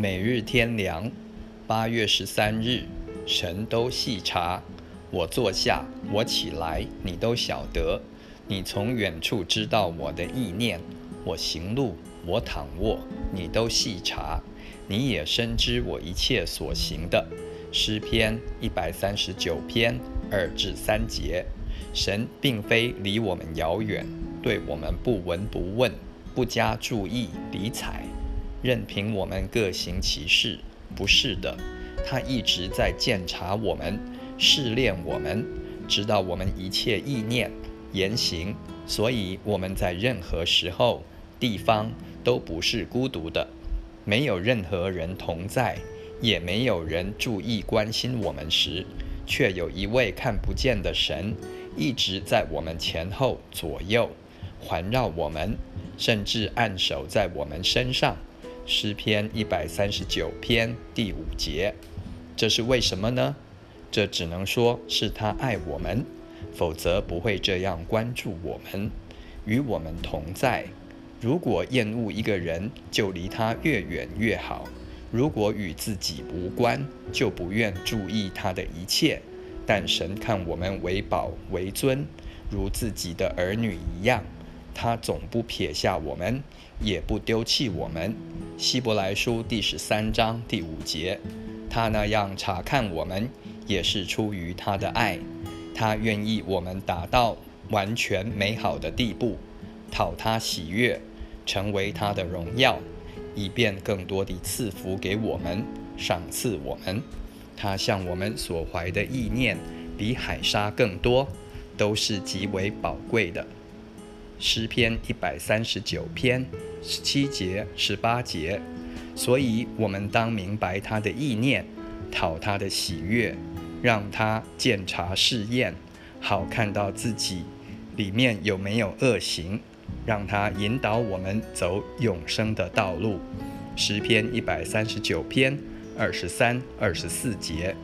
每日天凉，八月十三日，神都细察。我坐下，我起来，你都晓得。你从远处知道我的意念。我行路，我躺卧，你都细察。你也深知我一切所行的。诗篇一百三十九篇二至三节。神并非离我们遥远，对我们不闻不问，不加注意理睬。任凭我们各行其事，不是的，他一直在检查我们，试炼我们，知道我们一切意念、言行，所以我们在任何时候、地方都不是孤独的，没有任何人同在，也没有人注意关心我们时，却有一位看不见的神一直在我们前后左右环绕我们，甚至按手在我们身上。诗篇一百三十九篇第五节，这是为什么呢？这只能说是他爱我们，否则不会这样关注我们，与我们同在。如果厌恶一个人，就离他越远越好；如果与自己无关，就不愿注意他的一切。但神看我们为宝为尊，如自己的儿女一样。他总不撇下我们，也不丢弃我们。希伯来书第十三章第五节，他那样查看我们，也是出于他的爱。他愿意我们达到完全美好的地步，讨他喜悦，成为他的荣耀，以便更多地赐福给我们，赏赐我们。他向我们所怀的意念，比海沙更多，都是极为宝贵的。诗篇一百三十九篇十七节、十八节，所以我们当明白他的意念，讨他的喜悦，让他检查试验，好看到自己里面有没有恶行，让他引导我们走永生的道路。诗篇一百三十九篇二十三、二十四节。